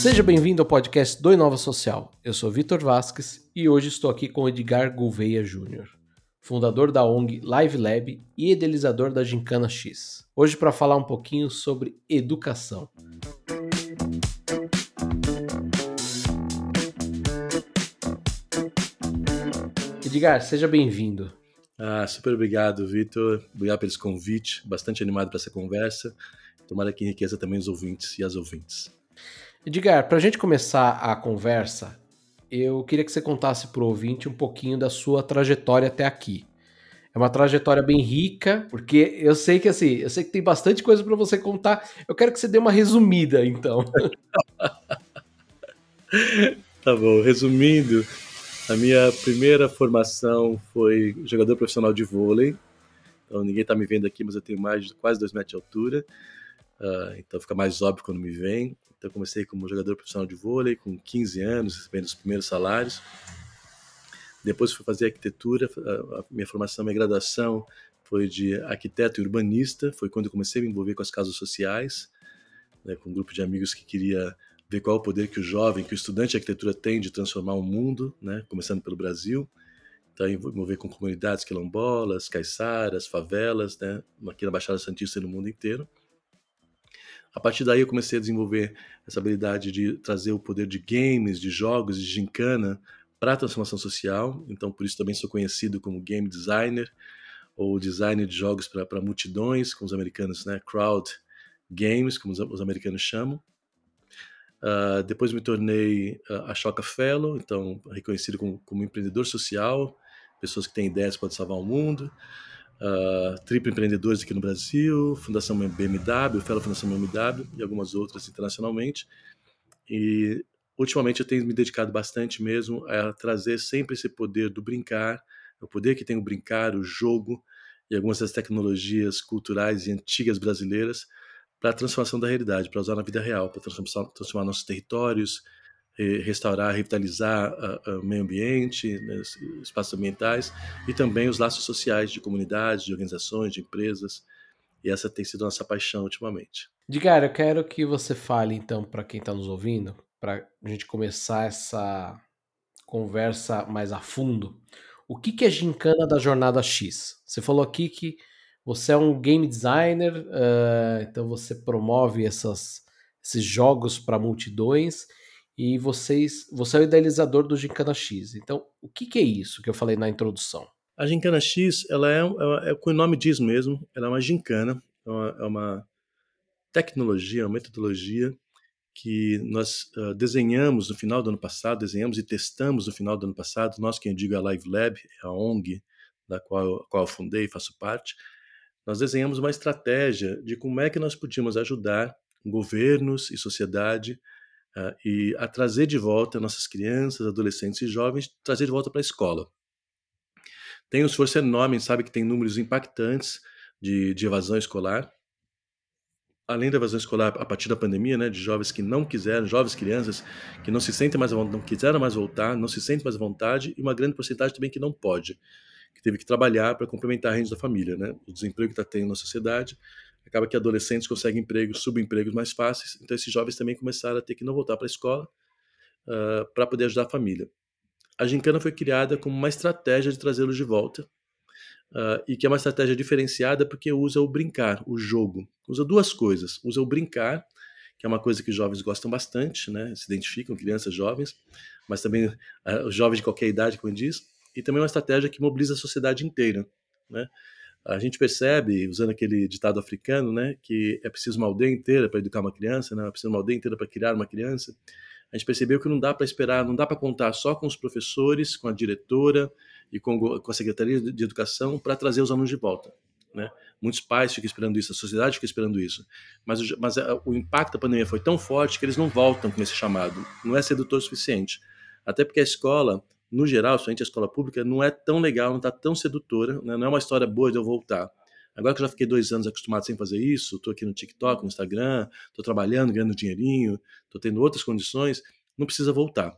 Seja bem-vindo ao podcast do Inova Social. Eu sou Vitor Vasques e hoje estou aqui com Edgar Gouveia Júnior, fundador da ONG Live Lab e idealizador da Gincana X. Hoje para falar um pouquinho sobre educação. Edgar, seja bem-vindo. Ah, super obrigado, Vitor. Obrigado pelo convite. Bastante animado para essa conversa. Tomara que enriqueça também os ouvintes e as ouvintes. Edgar, para a gente começar a conversa, eu queria que você contasse para o ouvinte um pouquinho da sua trajetória até aqui. É uma trajetória bem rica, porque eu sei que assim, eu sei que tem bastante coisa para você contar. Eu quero que você dê uma resumida, então. tá bom, resumindo, a minha primeira formação foi jogador profissional de vôlei. Então ninguém está me vendo aqui, mas eu tenho mais quase dois metros de altura. Uh, então fica mais óbvio quando me vem. Então comecei como jogador profissional de vôlei com 15 anos, recebendo os primeiros salários. Depois fui fazer arquitetura, a minha formação, a minha graduação foi de arquiteto e urbanista. Foi quando eu comecei a me envolver com as casas sociais, né, com um grupo de amigos que queria ver qual é o poder que o jovem, que o estudante de arquitetura tem de transformar o mundo, né, começando pelo Brasil. Então, envolver com comunidades quilombolas, caiçaras, favelas, né, aqui na Baixada Santista e no mundo inteiro. A partir daí eu comecei a desenvolver essa habilidade de trazer o poder de games, de jogos, de gincana para a transformação social. Então, por isso também sou conhecido como game designer ou designer de jogos para multidões, como os americanos, né, crowd games, como os, os americanos chamam. Uh, depois me tornei uh, a Choca Fellow, então reconhecido como, como, empreendedor social, pessoas que têm ideias podem salvar o mundo. Uh, Triple Empreendedores aqui no Brasil, Fundação BMW, Fellow Fundação BMW e algumas outras internacionalmente. E ultimamente eu tenho me dedicado bastante mesmo a trazer sempre esse poder do brincar, o poder que tem o brincar, o jogo e algumas das tecnologias culturais e antigas brasileiras para a transformação da realidade, para usar na vida real, para transformar, transformar, nossos territórios, restaurar, revitalizar o meio ambiente, né, espaços ambientais e também os laços sociais de comunidades, de organizações, de empresas. E essa tem sido a nossa paixão ultimamente. Digar, eu quero que você fale então para quem está nos ouvindo, para a gente começar essa conversa mais a fundo. O que, que é gincana da Jornada X? Você falou aqui que você é um game designer, uh, então você promove essas, esses jogos para multidões e vocês, você é o idealizador do Gincana X. Então, o que, que, é isso que eu falei na introdução? A Gincana X, ela é, é, é o nome diz mesmo, ela é uma gincana, é uma, é uma tecnologia, uma metodologia que nós uh, desenhamos no final do ano passado, desenhamos e testamos no final do ano passado. Nós, quem eu digo, é a Live Lab, é a ONG da qual, qual eu fundei e faço parte nós desenhamos uma estratégia de como é que nós podíamos ajudar governos e sociedade uh, e a trazer de volta nossas crianças, adolescentes e jovens, trazer de volta para a escola. Tem um esforço enorme, sabe que tem números impactantes de, de evasão escolar. Além da evasão escolar a partir da pandemia, né, de jovens que não quiseram, jovens crianças que não se sentem mais não quiseram mais voltar, não se sentem mais à vontade, e uma grande porcentagem também que não pode que teve que trabalhar para complementar a renda da família, né? O desemprego que está tendo na sociedade acaba que adolescentes conseguem empregos, subempregos mais fáceis, então esses jovens também começaram a ter que não voltar para a escola uh, para poder ajudar a família. A gincana foi criada como uma estratégia de trazê-los de volta uh, e que é uma estratégia diferenciada porque usa o brincar, o jogo. Usa duas coisas. Usa o brincar, que é uma coisa que os jovens gostam bastante, né? Se identificam, crianças, jovens, mas também uh, jovens de qualquer idade, como diz, e também uma estratégia que mobiliza a sociedade inteira, né? A gente percebe, usando aquele ditado africano, né, que é preciso uma aldeia inteira para educar uma criança, né, é preciso uma aldeia inteira para criar uma criança. A gente percebeu que não dá para esperar, não dá para contar só com os professores, com a diretora e com, com a Secretaria de Educação para trazer os alunos de volta. Né? Muitos pais ficam esperando isso, a sociedade fica esperando isso. Mas, mas o impacto da pandemia foi tão forte que eles não voltam com esse chamado. Não é sedutor o suficiente. Até porque a escola no geral, somente a escola pública, não é tão legal, não está tão sedutora, né? não é uma história boa de eu voltar. Agora que eu já fiquei dois anos acostumado sem fazer isso, estou aqui no TikTok, no Instagram, estou trabalhando, ganhando dinheirinho, estou tendo outras condições, não precisa voltar.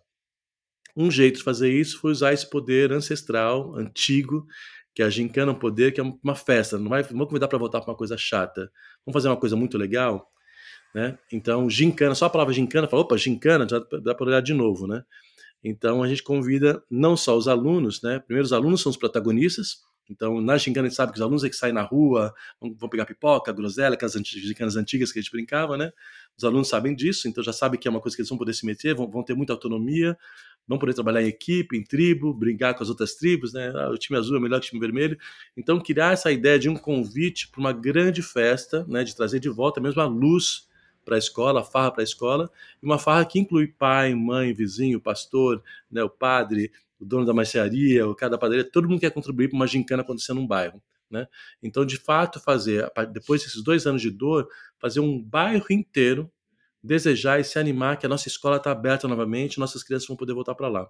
Um jeito de fazer isso foi usar esse poder ancestral, antigo, que a gincana é um poder que é uma festa. Não vai, vamos convidar para voltar para uma coisa chata. Vamos fazer uma coisa muito legal. né? Então, gincana, só a palavra gincana, fala, opa, gincana, já dá para olhar de novo, né? Então, a gente convida não só os alunos, né? Primeiro, os alunos são os protagonistas, então, na gincana a gente sabe que os alunos é que saem na rua, vão pegar pipoca, groselha, aquelas gincanas antigas que a gente brincava, né? Os alunos sabem disso, então já sabem que é uma coisa que eles vão poder se meter, vão, vão ter muita autonomia, vão poder trabalhar em equipe, em tribo, brincar com as outras tribos, né? Ah, o time azul é melhor que o time vermelho. Então, criar essa ideia de um convite para uma grande festa, né? De trazer de volta mesmo a luz para a escola, farra para a escola, e uma farra que inclui pai, mãe, vizinho, pastor, né, o padre, o dono da mercearia, o cara da padaria, todo mundo quer contribuir para uma gincana acontecer num bairro. Né? Então, de fato, fazer, depois desses dois anos de dor, fazer um bairro inteiro desejar e se animar que a nossa escola está aberta novamente, nossas crianças vão poder voltar para lá.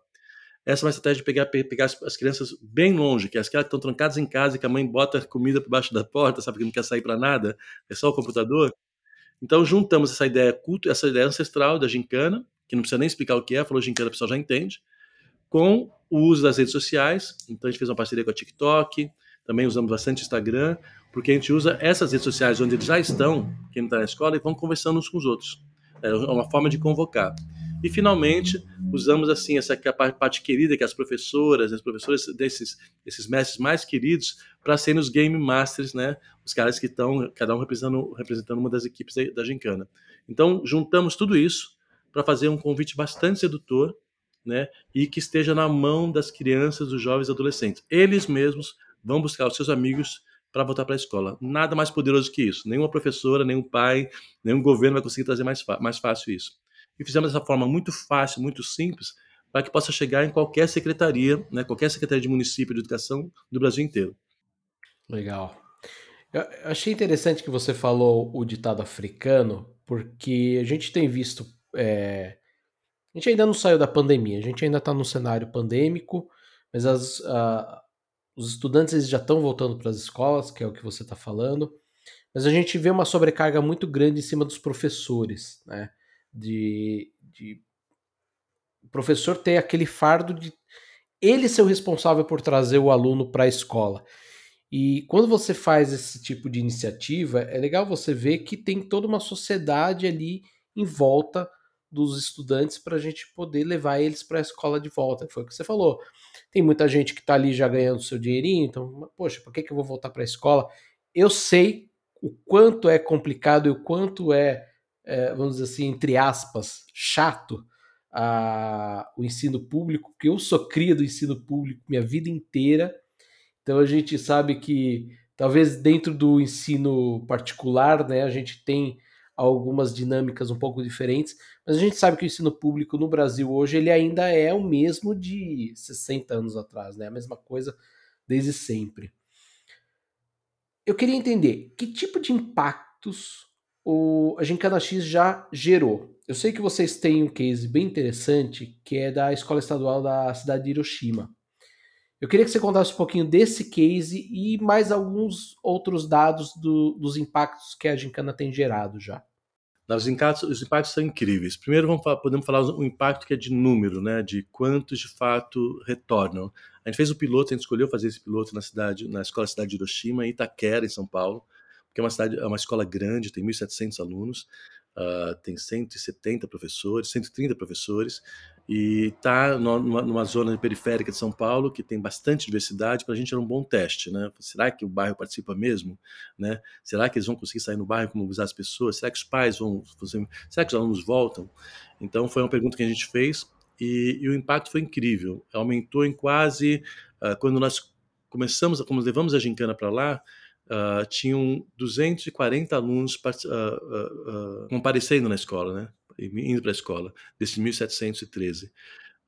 Essa é uma estratégia de pegar, pegar as, crianças bem longe, que é as que estão trancadas em casa e que a mãe bota comida por baixo da porta, sabe que não quer sair para nada, é só o computador. Então juntamos essa ideia culto, essa ideia ancestral da gincana, que não precisa nem explicar o que é, falou gincana, o pessoal já entende, com o uso das redes sociais. Então a gente fez uma parceria com a TikTok, também usamos bastante Instagram, porque a gente usa essas redes sociais onde eles já estão, quem está na escola, e vão conversando uns com os outros. É uma forma de convocar. E finalmente usamos assim essa é parte querida que as professoras, as professoras desses esses mestres mais queridos para serem os game masters, né? Os caras que estão cada um representando representando uma das equipes da, da gincana. Então juntamos tudo isso para fazer um convite bastante sedutor, né? E que esteja na mão das crianças, dos jovens, adolescentes. Eles mesmos vão buscar os seus amigos para voltar para a escola. Nada mais poderoso que isso. Nenhuma professora, nenhum pai, nenhum governo vai conseguir trazer mais, mais fácil isso. E fizemos dessa forma muito fácil, muito simples, para que possa chegar em qualquer secretaria, né, qualquer secretaria de município de educação do Brasil inteiro. Legal. Eu achei interessante que você falou o ditado africano, porque a gente tem visto. É... A gente ainda não saiu da pandemia, a gente ainda está num cenário pandêmico, mas as, os estudantes eles já estão voltando para as escolas, que é o que você está falando, mas a gente vê uma sobrecarga muito grande em cima dos professores, né? De, de o professor ter aquele fardo de ele ser o responsável por trazer o aluno para a escola. E quando você faz esse tipo de iniciativa, é legal você ver que tem toda uma sociedade ali em volta dos estudantes para a gente poder levar eles para a escola de volta. Foi o que você falou. Tem muita gente que está ali já ganhando seu dinheirinho, então, poxa, por que, que eu vou voltar para a escola? Eu sei o quanto é complicado e o quanto é, é vamos dizer assim, entre aspas, chato a, o ensino público, porque eu sou cria do ensino público minha vida inteira, então a gente sabe que talvez dentro do ensino particular, né, a gente tem algumas dinâmicas um pouco diferentes, mas a gente sabe que o ensino público no Brasil hoje ele ainda é o mesmo de 60 anos atrás, né? A mesma coisa desde sempre. Eu queria entender que tipo de impactos o, a Gincana X já gerou. Eu sei que vocês têm um case bem interessante que é da Escola Estadual da cidade de Hiroshima. Eu queria que você contasse um pouquinho desse case e mais alguns outros dados do, dos impactos que a Gincana tem gerado já. Os impactos, os impactos são incríveis. Primeiro, vamos podemos falar o impacto que é de número, né, de quantos de fato retornam. A gente fez o piloto, a gente escolheu fazer esse piloto na cidade, na escola cidade de Hiroshima, em Itaquera, em São Paulo, porque é uma cidade, é uma escola grande, tem 1.700 alunos, uh, tem 170 professores, 130 professores, e está numa, numa, zona periférica de São Paulo que tem bastante diversidade, para a gente era um bom teste, né? Será que o bairro participa mesmo? Né? Será que eles vão conseguir sair no bairro como usar as pessoas? Será que os pais vão? Será que os alunos voltam? Então foi uma pergunta que a gente fez e, e o impacto foi incrível. Aumentou em quase uh, quando nós começamos, como levamos a gincana para lá, uh, tinham 240 alunos uh, comparecendo na escola, né? indo para a escola, desses 1713.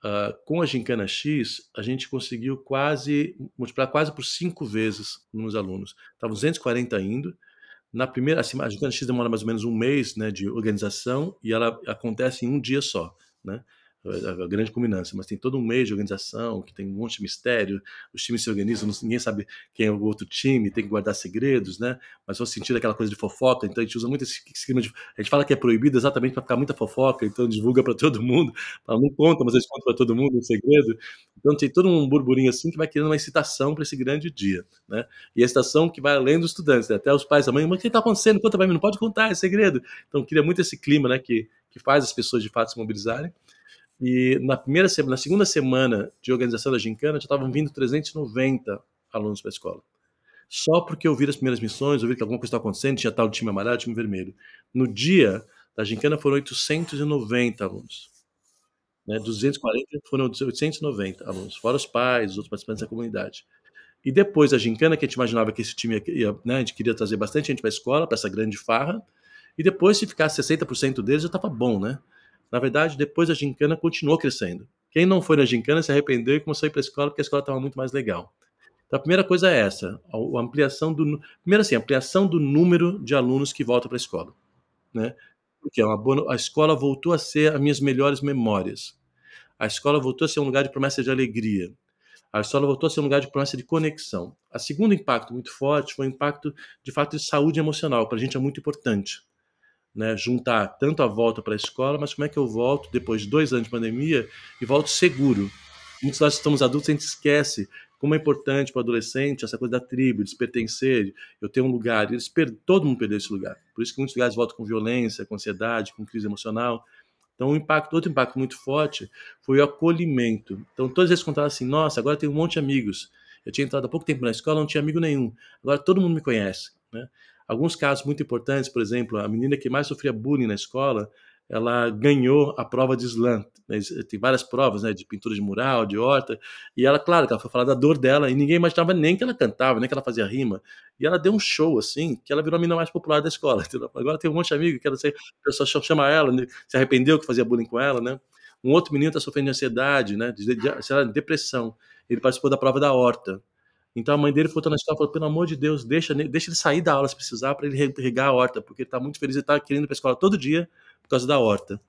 Uh, com a Gincana X, a gente conseguiu quase multiplicar quase por cinco vezes nos alunos. Estavam 240 indo. Na primeira, assim, a Gincana X demora mais ou menos um mês né, de organização e ela acontece em um dia só. Né? A grande culminância, mas tem todo um meio de organização, que tem um monte de mistério, os times se organizam, ninguém sabe quem é o outro time, tem que guardar segredos, né? Mas o sentido aquela coisa de fofoca, então a gente usa muito esse esquema de. A gente fala que é proibido exatamente para ficar muita fofoca, então divulga para todo mundo, não conta, mas eles contam para todo mundo um segredo. Então tem todo um burburinho assim que vai criando uma excitação para esse grande dia, né? E a excitação que vai além dos estudantes, né? até os pais, a mãe, mas o que está acontecendo? Conta para mim, não pode contar, é segredo. Então cria muito esse clima, né? Que, que faz as pessoas de fato se mobilizarem. E na primeira semana, na segunda semana de organização da gincana, já estavam vindo 390 alunos para a escola. Só porque eu vi as primeiras missões, eu vi que alguma coisa estava acontecendo, tinha tal time amarelo, time vermelho. No dia da gincana foram 890 alunos. Né? 240 foram 890 alunos, fora os pais, os outros participantes da comunidade. E depois da gincana, que a gente imaginava que esse time ia, né, a gente queria trazer bastante gente para a escola, para essa grande farra, e depois, se ficasse 60% deles, já estava bom, né? Na verdade, depois a gincana continuou crescendo. Quem não foi na gincana se arrependeu e começou a ir para a escola porque a escola estava muito mais legal. Então, a primeira coisa é essa, a ampliação do primeiro assim, ampliação do número de alunos que voltam para a escola, né? Porque é boa, a escola voltou a ser as minhas melhores memórias. A escola voltou a ser um lugar de promessa de alegria. A escola voltou a ser um lugar de promessa de conexão. A segundo impacto muito forte foi o impacto de fato de saúde emocional. Para a gente é muito importante né, juntar tanto a volta para a escola, mas como é que eu volto depois de dois anos de pandemia e volto seguro? Muitos nós estamos adultos, a gente esquece como é importante para o adolescente essa coisa da tribo, de pertencer, eu tenho um lugar. Eles per... Todo mundo perdeu esse lugar. Por isso que muitos lugares voltam com violência, com ansiedade, com crise emocional. Então, um impacto, outro impacto muito forte foi o acolhimento. Então, todos eles contaram assim: nossa, agora tenho um monte de amigos. Eu tinha entrado há pouco tempo na escola, não tinha amigo nenhum. Agora todo mundo me conhece. Né? Alguns casos muito importantes, por exemplo, a menina que mais sofria bullying na escola, ela ganhou a prova de slam. Né? Tem várias provas, né, de pintura de mural, de horta, e ela, claro, ela foi falar da dor dela, e ninguém imaginava nem que ela cantava, nem que ela fazia rima. E ela deu um show, assim, que ela virou a menina mais popular da escola. Entendeu? Agora tem um monte de amigo que ela, a pessoa chama ela, né? se arrependeu que fazia bullying com ela, né? Um outro menino está sofrendo de ansiedade, né, de, de, de, depressão. Ele participou da prova da horta. Então a mãe dele foi na escola e falou: pelo amor de Deus, deixa, deixa ele sair da aula se precisar para ele regar a horta, porque ele está muito feliz e está querendo ir para a escola todo dia por causa da horta.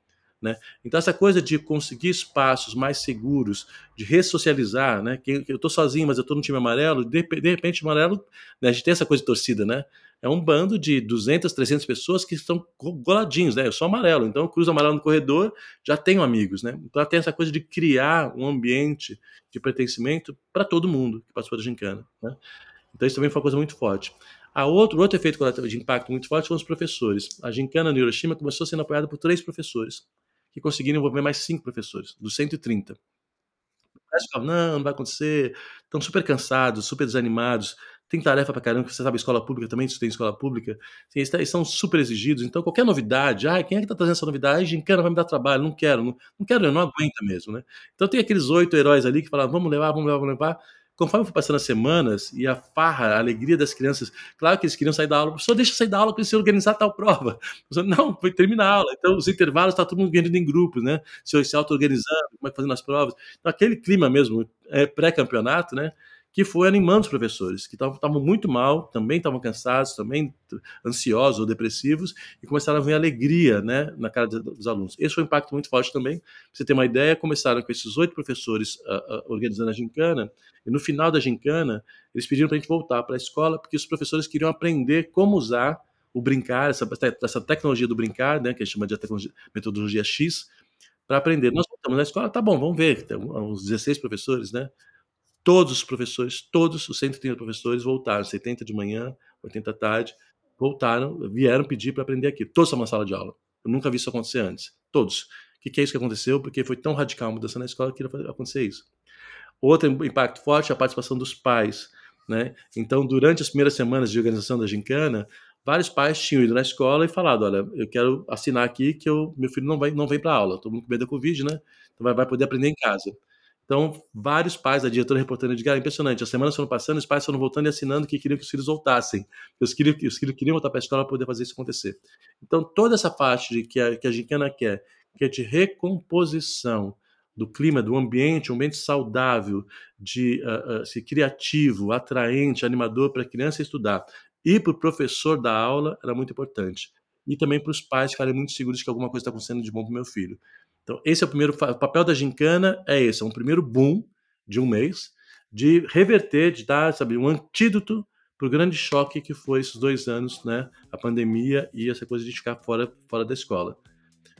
Né? Então, essa coisa de conseguir espaços mais seguros, de ressocializar, né? que eu estou sozinho, mas eu estou no time amarelo, de, de repente, o amarelo, né? a gente tem essa coisa de torcida, né? É um bando de 200, 300 pessoas que estão goladinhos, né? Eu sou amarelo, então eu cruzo amarelo no corredor, já tenho amigos, né? Então, tem essa coisa de criar um ambiente de pertencimento para todo mundo que participou da gincana, né? Então, isso também foi uma coisa muito forte. A outro, outro efeito de impacto muito forte foram os professores. A gincana no Hiroshima começou sendo apoiada por três professores que conseguiram envolver mais cinco professores, dos 130. O resto ficava, não, não vai acontecer, estão super cansados, super desanimados, tem tarefa para caramba, você sabe, escola pública também, se tem escola pública, eles, são super exigidos, então qualquer novidade, ah, quem é que está trazendo essa novidade? Ah, gincana vai me dar trabalho, não quero, não, não quero, eu não aguenta mesmo, né? Então tem aqueles oito heróis ali que falavam, vamos levar, vamos levar, vamos levar, conforme foi passando as semanas e a farra, a alegria das crianças, claro que eles queriam sair da aula, só deixa sair da aula para se organizar tal prova. Não, foi terminar a aula. Então, os intervalos, está todo mundo ganhando em grupos, né? Se, se auto-organizando, como é que fazendo as provas. Então, aquele clima mesmo, é, pré-campeonato, né? Que foi animando os professores, que estavam muito mal, também estavam cansados, também ansiosos ou depressivos, e começaram a ver alegria né, na cara dos alunos. Esse foi um impacto muito forte também. Pra você ter uma ideia, começaram com esses oito professores uh, uh, organizando a gincana, e no final da gincana, eles pediram para a gente voltar para a escola, porque os professores queriam aprender como usar o brincar, essa, essa tecnologia do brincar, né, que a gente chama de metodologia X, para aprender. Nós voltamos na escola, tá bom, vamos ver, tem uns 16 professores, né? Todos os professores, todos os 130 professores voltaram, 70 de manhã, 80 da tarde, voltaram, vieram pedir para aprender aqui. Todos estavam na sala de aula. Eu nunca vi isso acontecer antes. Todos. O que, que é isso que aconteceu? Porque foi tão radical a mudança na escola que ia acontecer isso. Outro impacto forte é a participação dos pais. Né? Então, durante as primeiras semanas de organização da gincana, vários pais tinham ido na escola e falado, olha, eu quero assinar aqui que eu, meu filho não, vai, não vem para aula, todo mundo com medo da Covid, né? Então vai, vai poder aprender em casa. Então, vários pais, a diretora reportando, Edgar, impressionante. As semanas foram passando, os pais foram voltando e assinando que queriam que os filhos voltassem. Os filhos, os filhos queriam voltar para a escola para poder fazer isso acontecer. Então, toda essa parte de que a, que a Gincana quer, que é de recomposição do clima, do ambiente, um ambiente saudável, de uh, uh, criativo, atraente, animador para a criança estudar, e para o professor da aula, era muito importante. E também para os pais ficarem muito seguros que alguma coisa está acontecendo de bom para o meu filho. Então, esse é o primeiro o papel da gincana é esse, é um primeiro boom de um mês, de reverter, de dar, sabe, um antídoto para o grande choque que foi esses dois anos, né, a pandemia e essa coisa de ficar fora, fora da escola.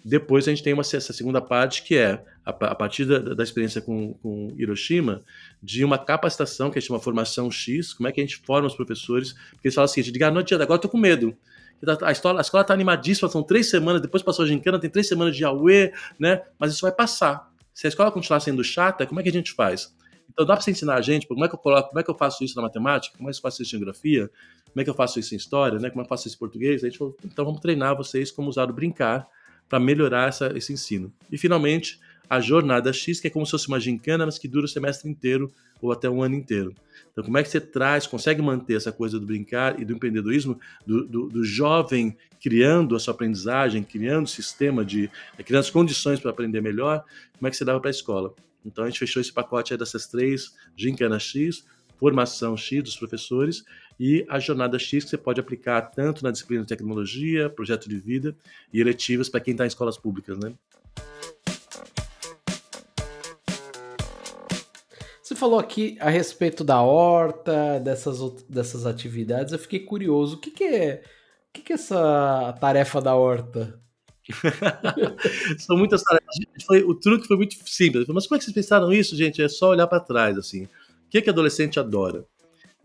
Depois a gente tem uma, essa segunda parte que é, a, a partir da, da experiência com, com, Hiroshima, de uma capacitação que a gente chama formação X, como é que a gente forma os professores, porque eles falam assim, diga, ah, não adianta, agora tô com medo. A escola, a escola tá animadíssima, são três semanas, depois passou a gincana, tem três semanas de AUE, né? Mas isso vai passar. Se a escola continuar sendo chata, como é que a gente faz? Então dá para você ensinar a gente como é que eu coloco, como é que eu faço isso na matemática, como é que eu faço isso em geografia, como é que eu faço isso em história, né? Como é que eu faço isso em português? A gente falou, então vamos treinar vocês como usar o brincar para melhorar essa, esse ensino. E finalmente, a jornada X, que é como se fosse uma gincana, mas que dura o semestre inteiro ou até um ano inteiro. Então, como é que você traz, consegue manter essa coisa do brincar e do empreendedorismo, do, do, do jovem criando a sua aprendizagem, criando sistema de. criando as condições para aprender melhor, como é que você dava para a escola? Então, a gente fechou esse pacote dessas três gincana X, formação X dos professores e a jornada X que você pode aplicar tanto na disciplina de tecnologia, projeto de vida e eletivas para quem está em escolas públicas, né? Você falou aqui a respeito da horta, dessas, dessas atividades. Eu fiquei curioso. O que, que é, o que, que é essa tarefa da horta? São muitas tarefas. Foi, o truque foi muito simples. Mas como é que vocês pensaram isso, gente? É só olhar para trás, assim. O que, que adolescente adora?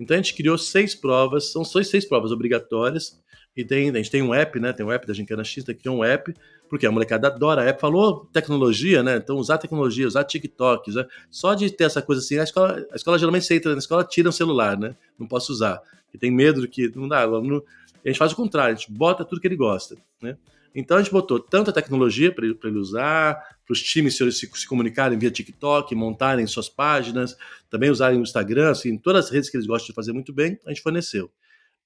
Então a gente criou seis provas, são só seis provas obrigatórias, e tem, a gente tem um app, né? Tem um app da Gincana X, criou um app, porque a molecada adora app. Falou tecnologia, né? Então usar tecnologia, usar TikTok, usar... só de ter essa coisa assim, a escola, a escola geralmente você entra na escola, tira o celular, né? Não posso usar. E tem medo de que não dá. A gente faz o contrário, a gente bota tudo que ele gosta, né? Então a gente botou tanta tecnologia para ele, ele, usar, para os times se, se, se, comunicarem via TikTok, montarem suas páginas, também usarem o Instagram, assim, todas as redes que eles gostam de fazer muito bem, a gente forneceu.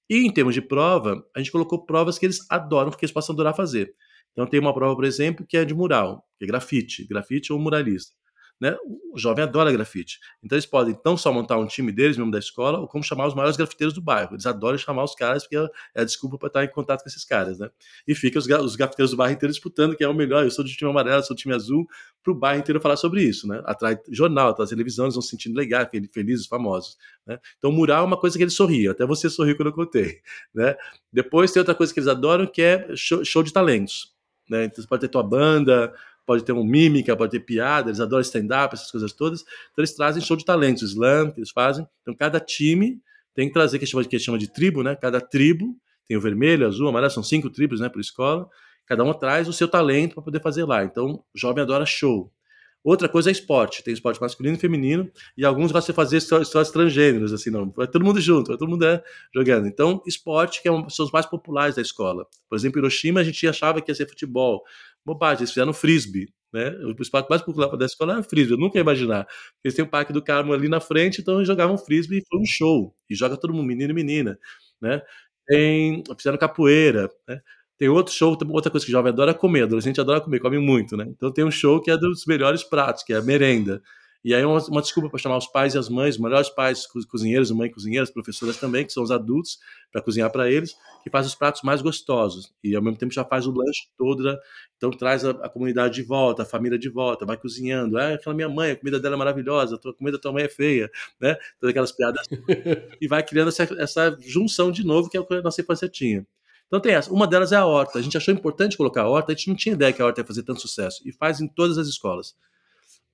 E em termos de prova, a gente colocou provas que eles adoram, porque eles possam adorar fazer. Então tem uma prova, por exemplo, que é de mural, que é grafite, grafite ou muralista. Né? O jovem adora grafite. Então eles podem não só montar um time deles mesmo da escola, ou como chamar os maiores grafiteiros do bairro. Eles adoram chamar os caras, porque é a desculpa para estar em contato com esses caras. Né? E fica os, os grafiteiros do bairro inteiro disputando quem é o melhor. Eu sou do time amarelo, sou do time azul, para o bairro inteiro falar sobre isso. Né? Atrai jornal, atrai televisão, eles vão se sentindo legais, felizes, famosos. Né? Então, mural é uma coisa que eles sorriam. Até você sorriu quando eu contei. Né? Depois tem outra coisa que eles adoram, que é show, show de talentos. Né? Então, você pode ter tua banda, pode ter um mímica, pode ter piada, eles adoram stand-up, essas coisas todas. Então eles trazem show de talentos, slam, que eles fazem. Então cada time tem que trazer, que chama, que chama de tribo, né? Cada tribo tem o vermelho, azul, amarelo, são cinco tribos, né, por escola. Cada uma traz o seu talento para poder fazer lá. Então, o jovem adora show. Outra coisa é esporte. Tem esporte masculino e feminino, e alguns gostam de fazer histórias transgêneros, assim, não. Vai todo mundo junto, vai todo mundo é, jogando. Então, esporte, que é um, são os mais populares da escola. Por exemplo, Hiroshima, a gente achava que ia ser futebol. Bobagem, eles fizeram frisbee. Né? O esporte mais popular da escola era frisbee, eu nunca ia imaginar. Eles têm o Parque do Carmo ali na frente, então eles jogavam frisbee e foi um show. E joga todo mundo, menino e menina. Né? Tem, fizeram capoeira, né? Tem outro show, outra coisa que jovem adora comer, adolescente adora comer, come muito, né? Então tem um show que é dos melhores pratos, que é a merenda. E aí uma, uma desculpa para chamar os pais e as mães, os melhores pais, cozinheiros, mães cozinheiras, professoras também, que são os adultos, para cozinhar para eles, que faz os pratos mais gostosos. E ao mesmo tempo já faz o lanche todo, né? então traz a, a, comunidade de volta, a família de volta, vai cozinhando. Ah, aquela minha mãe, a comida dela é maravilhosa, a comida da tua mãe é feia, né? Todas aquelas piadas. e vai criando essa, essa junção de novo que é o que a nossa infância tinha. Então tem essa. Uma delas é a horta. A gente achou importante colocar a horta, a gente não tinha ideia que a horta ia fazer tanto sucesso. E faz em todas as escolas.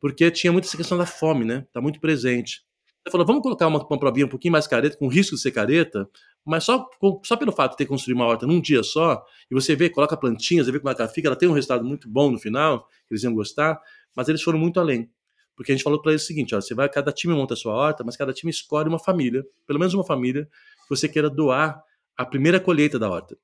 Porque tinha muito essa questão da fome, né? Tá muito presente. Ele falou, vamos colocar uma, uma provinha um pouquinho mais careta, com risco de ser careta, mas só, só pelo fato de ter construído uma horta num dia só, e você vê, coloca plantinhas, você vê como ela fica, ela tem um resultado muito bom no final, que eles iam gostar, mas eles foram muito além. Porque a gente falou para eles o seguinte: ó, você vai, cada time monta a sua horta, mas cada time escolhe uma família, pelo menos uma família, que você queira doar a primeira colheita da horta.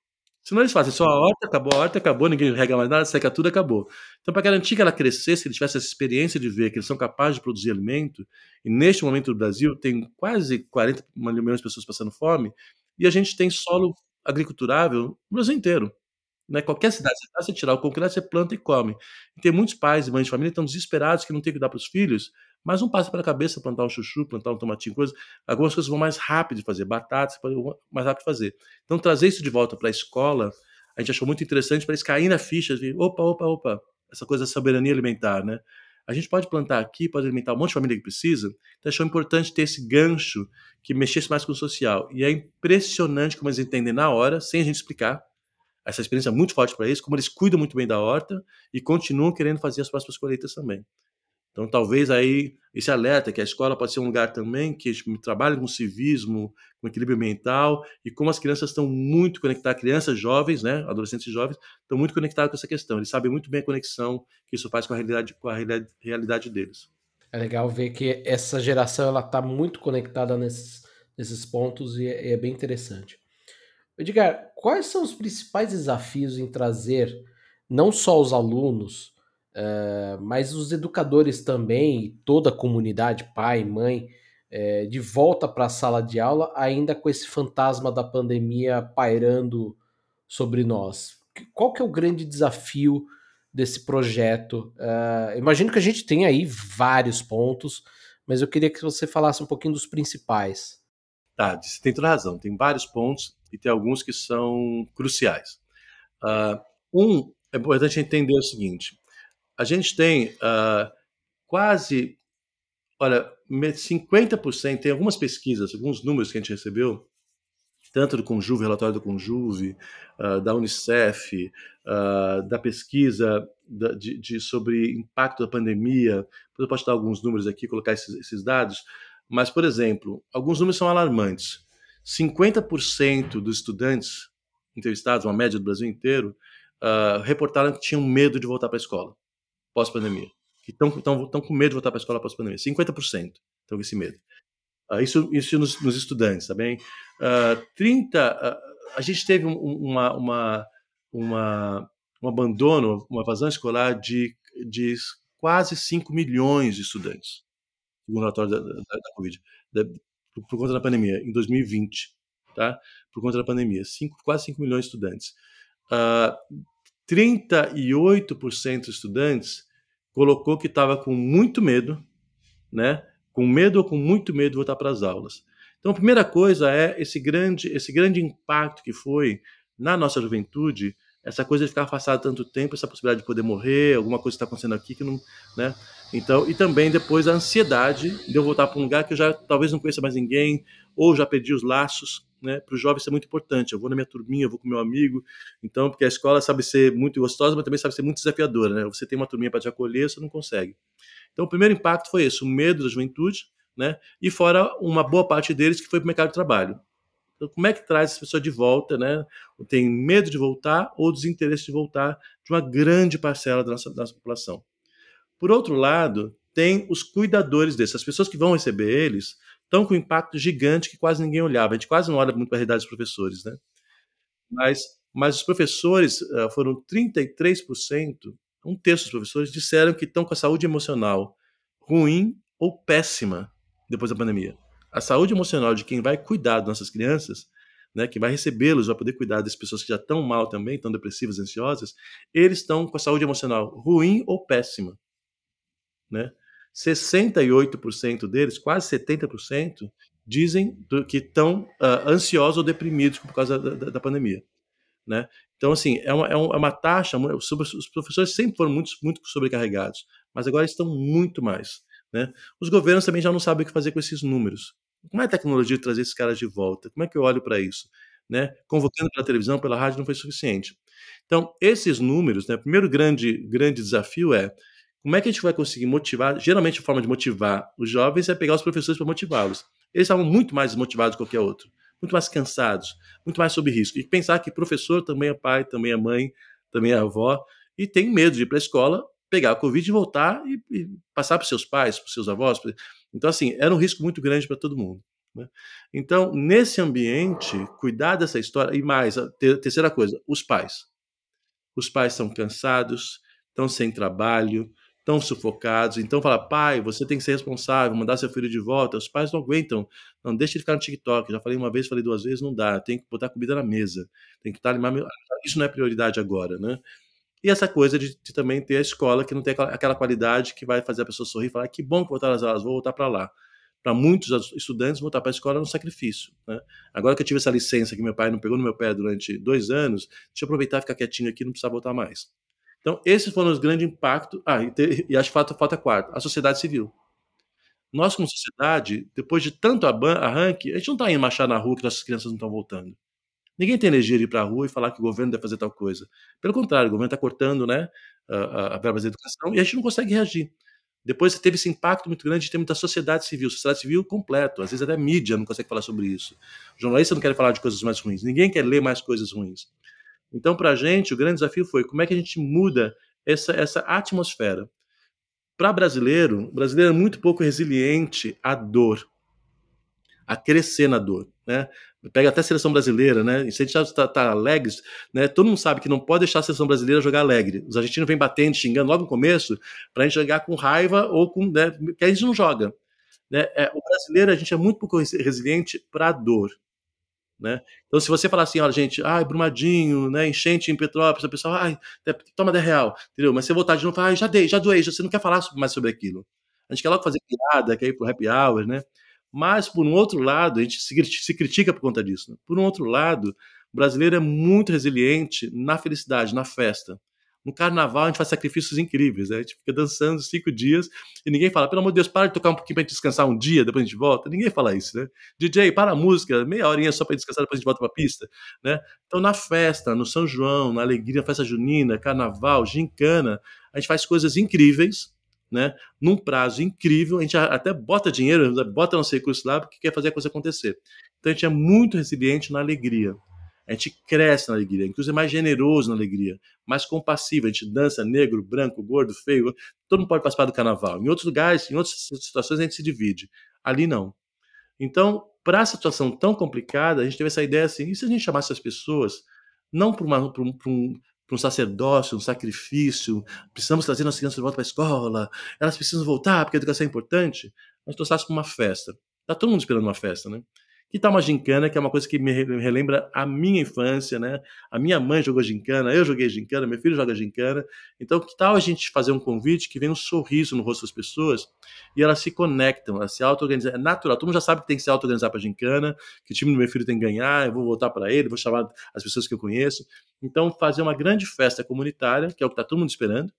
Senão eles fazem só a horta, acabou a horta, acabou, ninguém rega mais nada, seca tudo, acabou. Então, para garantir que ela crescesse, que eles tivessem essa experiência de ver que eles são capazes de produzir alimento, e neste momento no Brasil tem quase 40 milhões de pessoas passando fome, e a gente tem solo agriculturável no Brasil inteiro. Né? Qualquer cidade, você, você tirar o concreto, você planta e come. E tem muitos pais e mães de família que estão desesperados que não tem que dar para os filhos, mas não passa pela cabeça plantar um chuchu, plantar um tomatinho, coisa. Algumas coisas vão mais rápido de fazer, batatas, mais rápido de fazer. Então, trazer isso de volta para a escola, a gente achou muito interessante para eles caírem na ficha, de, opa, opa, opa, essa coisa da soberania alimentar, né? A gente pode plantar aqui, pode alimentar um monte de família que precisa, então achou importante ter esse gancho que mexesse mais com o social. E é impressionante como eles entendem na hora, sem a gente explicar. Essa experiência é muito forte para eles, como eles cuidam muito bem da horta e continuam querendo fazer as próximas colheitas também. Então, talvez aí esse alerta que a escola pode ser um lugar também que gente trabalha com civismo, com equilíbrio mental e como as crianças estão muito conectadas, crianças jovens, né, adolescentes jovens, estão muito conectadas com essa questão. Eles sabem muito bem a conexão que isso faz com a realidade, com a realidade deles. É legal ver que essa geração ela está muito conectada nesses, nesses pontos e é, é bem interessante. Edgar, quais são os principais desafios em trazer não só os alunos Uh, mas os educadores também, toda a comunidade, pai, mãe, é, de volta para a sala de aula, ainda com esse fantasma da pandemia pairando sobre nós. Qual que é o grande desafio desse projeto? Uh, imagino que a gente tem aí vários pontos, mas eu queria que você falasse um pouquinho dos principais. Tá, você tem toda razão. Tem vários pontos e tem alguns que são cruciais. Uh, um, é importante entender o seguinte: a gente tem uh, quase, olha, 50%, tem algumas pesquisas, alguns números que a gente recebeu, tanto do Conjuve, relatório do Conjuve, uh, da Unicef, uh, da pesquisa da, de, de, sobre impacto da pandemia. Eu posso dar alguns números aqui, colocar esses, esses dados, mas, por exemplo, alguns números são alarmantes. 50% dos estudantes entrevistados, uma média do Brasil inteiro, uh, reportaram que tinham medo de voltar para a escola pós-pandemia, que estão com medo de voltar para a escola pós-pandemia. 50% estão com esse medo. Uh, isso isso nos, nos, estudantes, tá bem? Uh, 30, uh, a gente teve um, uma, uma, uma, um abandono, uma evasão escolar de, de quase 5 milhões de estudantes, segundo o relatório da, da, da Covid, da, por, por, conta da pandemia, em 2020, tá? Por conta da pandemia, cinco, quase 5 milhões de estudantes. Uh, 38% dos estudantes colocou que estava com muito medo, né? Com medo ou com muito medo de voltar para as aulas. Então, a primeira coisa é esse grande, esse grande impacto que foi na nossa juventude, essa coisa de ficar afastado tanto tempo, essa possibilidade de poder morrer, alguma coisa está acontecendo aqui que não, né? Então, e também depois a ansiedade de eu voltar para um lugar que eu já talvez não conheça mais ninguém, ou já perdi os laços, né? Para o jovem isso é muito importante. Eu vou na minha turminha, eu vou com meu amigo. Então, porque a escola sabe ser muito gostosa, mas também sabe ser muito desafiadora, né? Você tem uma turminha para te acolher, você não consegue. Então, o primeiro impacto foi esse, o medo da juventude, né? E fora uma boa parte deles que foi para o mercado de trabalho. Então, como é que traz essa pessoa de volta, né? Tem medo de voltar ou desinteresse de voltar de uma grande parcela da nossa, da nossa população. Por outro lado, tem os cuidadores desses, as pessoas que vão receber eles, estão com um impacto gigante que quase ninguém olhava. A gente quase não olha muito para a realidade dos professores, né? Mas, mas os professores uh, foram 33%, um terço dos professores disseram que estão com a saúde emocional ruim ou péssima depois da pandemia. A saúde emocional de quem vai cuidar das nossas crianças, né, que vai recebê-los, vai poder cuidar das pessoas que já estão mal também, estão depressivas, ansiosas, eles estão com a saúde emocional ruim ou péssima, né? 68% deles, quase 70%, dizem que estão uh, ansiosos ou deprimidos por causa da, da, da pandemia. Né? Então, assim, é uma, é uma taxa. Os professores sempre foram muito, muito sobrecarregados, mas agora estão muito mais. Né? Os governos também já não sabem o que fazer com esses números. Como é a tecnologia trazer esses caras de volta? Como é que eu olho para isso? Né? Convocando pela televisão, pela rádio, não foi suficiente. Então, esses números, né, primeiro grande, grande desafio é como é que a gente vai conseguir motivar? Geralmente a forma de motivar os jovens é pegar os professores para motivá-los. Eles estavam muito mais desmotivados que qualquer outro, muito mais cansados, muito mais sob risco. E pensar que professor também é pai, também é mãe, também é avó, e tem medo de ir para a escola, pegar a Covid e voltar e, e passar para seus pais, para seus avós. Então, assim, era um risco muito grande para todo mundo. Né? Então, nesse ambiente, cuidar dessa história, e mais, a terceira coisa, os pais. Os pais estão cansados, estão sem trabalho, tão sufocados. Então fala, pai, você tem que ser responsável, mandar seu filho de volta. Os pais não aguentam. Não, deixa ele ficar no TikTok. Já falei uma vez, falei duas vezes, não dá. Tem que botar comida na mesa. Tem que estar. Isso não é prioridade agora, né? E essa coisa de, de, também ter a escola que não tem aquela, qualidade que vai fazer a pessoa sorrir e falar que bom que voltar às aulas, vou voltar para lá. Para muitos estudantes, voltar para a escola é um sacrifício. Né? Agora que eu tive essa licença que meu pai não pegou no meu pé durante dois anos, deixa eu aproveitar e ficar quietinho aqui, não precisar voltar mais. Então, esses foram os grandes impactos. Ah, e, e acho que falta, falta quarto, a sociedade civil. Nós, como sociedade, depois de tanto arranque, a gente não está indo marchar na rua que nossas crianças não estão voltando. Ninguém tem energia de ir para a rua e falar que o governo deve fazer tal coisa. Pelo contrário, o governo está cortando né, a, a verba da educação e a gente não consegue reagir. Depois teve esse impacto muito grande de ter muita sociedade civil, sociedade civil completo. Às vezes até a mídia não consegue falar sobre isso. Jornalistas não querem falar de coisas mais ruins. Ninguém quer ler mais coisas ruins. Então, para a gente, o grande desafio foi como é que a gente muda essa, essa atmosfera. Para brasileiro, o brasileiro é muito pouco resiliente à dor, a crescer na dor. Né? Pega até a seleção brasileira, né? Se a gente está tá alegre, né? Todo mundo sabe que não pode deixar a seleção brasileira jogar alegre. Os argentinos vêm batendo, xingando logo no começo, para a gente jogar com raiva ou com. Né? que a gente não joga. Né? É, o brasileiro, a gente é muito pouco resiliente para a dor. Né? Então, se você falar assim, olha, gente, ai, Brumadinho, né, enchente em Petrópolis, a pessoa, ai, toma 10 real, entendeu? Mas você voltar de novo, ai, já dei, já doei, já, você não quer falar mais sobre aquilo. A gente quer logo fazer piada, quer ir pro happy hour, né? Mas, por um outro lado, a gente se, critica por conta disso. Né? Por um outro lado, o brasileiro é muito resiliente na felicidade, na festa. No carnaval a gente faz sacrifícios incríveis, né? a gente fica dançando cinco dias e ninguém fala, pelo amor de Deus, para de tocar um pouquinho para descansar um dia, depois a gente volta. Ninguém fala isso, né? DJ, para a música, meia horinha só para descansar, depois a gente volta para a pista, né? Então na festa, no São João, na alegria, na festa junina, carnaval, gincana, a gente faz coisas incríveis, né? Num prazo incrível, a gente até bota dinheiro, bota nosso recurso lá porque quer fazer a coisa acontecer. Então a gente é muito resiliente na alegria. A gente cresce na alegria, inclusive é mais generoso na alegria, mais compassivo. A gente dança negro, branco, gordo, feio. Todo mundo pode participar do carnaval. Em outros lugares, em outras situações, a gente se divide. Ali não. Então, para a situação tão complicada, a gente teve essa ideia assim: e se a gente chamasse as pessoas, não para um, um, sacerdócio, um sacrifício, precisamos trazer nossas crianças de volta para a escola, elas precisam voltar porque a educação é importante, mas trouxesse para uma festa. Está todo mundo esperando uma festa, né? Que tal uma gincana, que é uma coisa que me relembra a minha infância, né? A minha mãe jogou gincana, eu joguei gincana, meu filho joga gincana. Então, que tal a gente fazer um convite que vem um sorriso no rosto das pessoas e elas se conectam, elas se auto-organizam. É natural, todo mundo já sabe que tem que se auto-organizar para gincana, que o time do meu filho tem que ganhar, eu vou voltar para ele, vou chamar as pessoas que eu conheço. Então, fazer uma grande festa comunitária, que é o que está todo mundo esperando.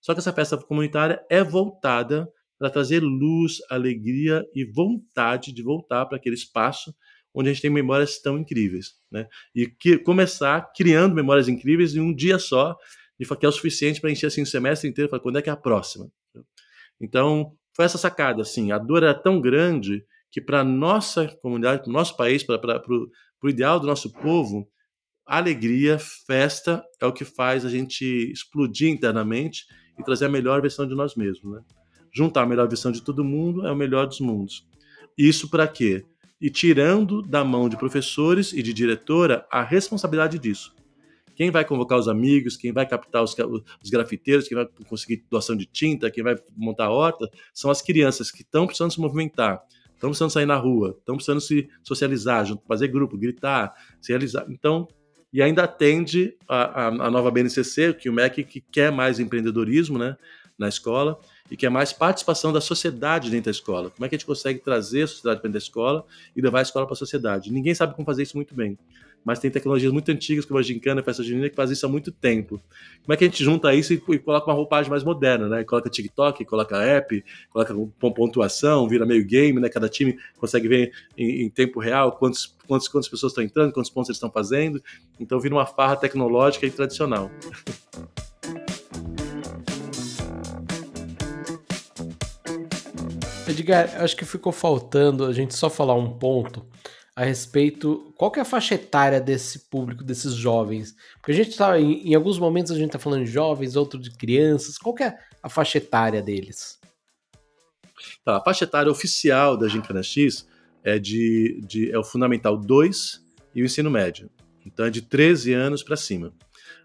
Só que essa festa comunitária é voltada para trazer luz, alegria e vontade de voltar para aquele espaço onde a gente tem memórias tão incríveis, né? E que, começar criando memórias incríveis em um dia só, e que é o suficiente para encher assim o semestre inteiro, para quando é que é a próxima. Então, foi essa sacada, assim, a dor era tão grande que para nossa comunidade, para o nosso país, para o ideal do nosso povo, alegria, festa é o que faz a gente explodir internamente e trazer a melhor versão de nós mesmos, né? Juntar a melhor versão de todo mundo é o melhor dos mundos. Isso para quê? E tirando da mão de professores e de diretora a responsabilidade disso. Quem vai convocar os amigos, quem vai captar os, os grafiteiros, quem vai conseguir doação de tinta, quem vai montar horta, são as crianças que estão precisando se movimentar, estão precisando sair na rua, estão precisando se socializar, fazer grupo, gritar, se realizar. Então, e ainda atende a, a, a nova BNCC, que o MEC que quer mais empreendedorismo né, na escola, e que é mais participação da sociedade dentro da escola. Como é que a gente consegue trazer a sociedade para dentro da escola e levar a escola para a sociedade? Ninguém sabe como fazer isso muito bem, mas tem tecnologias muito antigas como a Gincana, a Festa Junina, que fazem isso há muito tempo. Como é que a gente junta isso e, e coloca uma roupagem mais moderna, né? Coloca TikTok, coloca app, coloca pontuação, vira meio game, né? Cada time consegue ver em, em tempo real quantos, quantos, quantas pessoas estão entrando, quantos pontos eles estão fazendo. Então vira uma farra tecnológica e tradicional. Edgar, acho que ficou faltando a gente só falar um ponto a respeito. Qual que é a faixa etária desse público, desses jovens? Porque a gente tá. Em, em alguns momentos a gente tá falando de jovens, outro de crianças. Qual que é a faixa etária deles? Tá, a faixa etária oficial da Gincana X é de, de é o Fundamental 2 e o ensino médio. Então é de 13 anos para cima.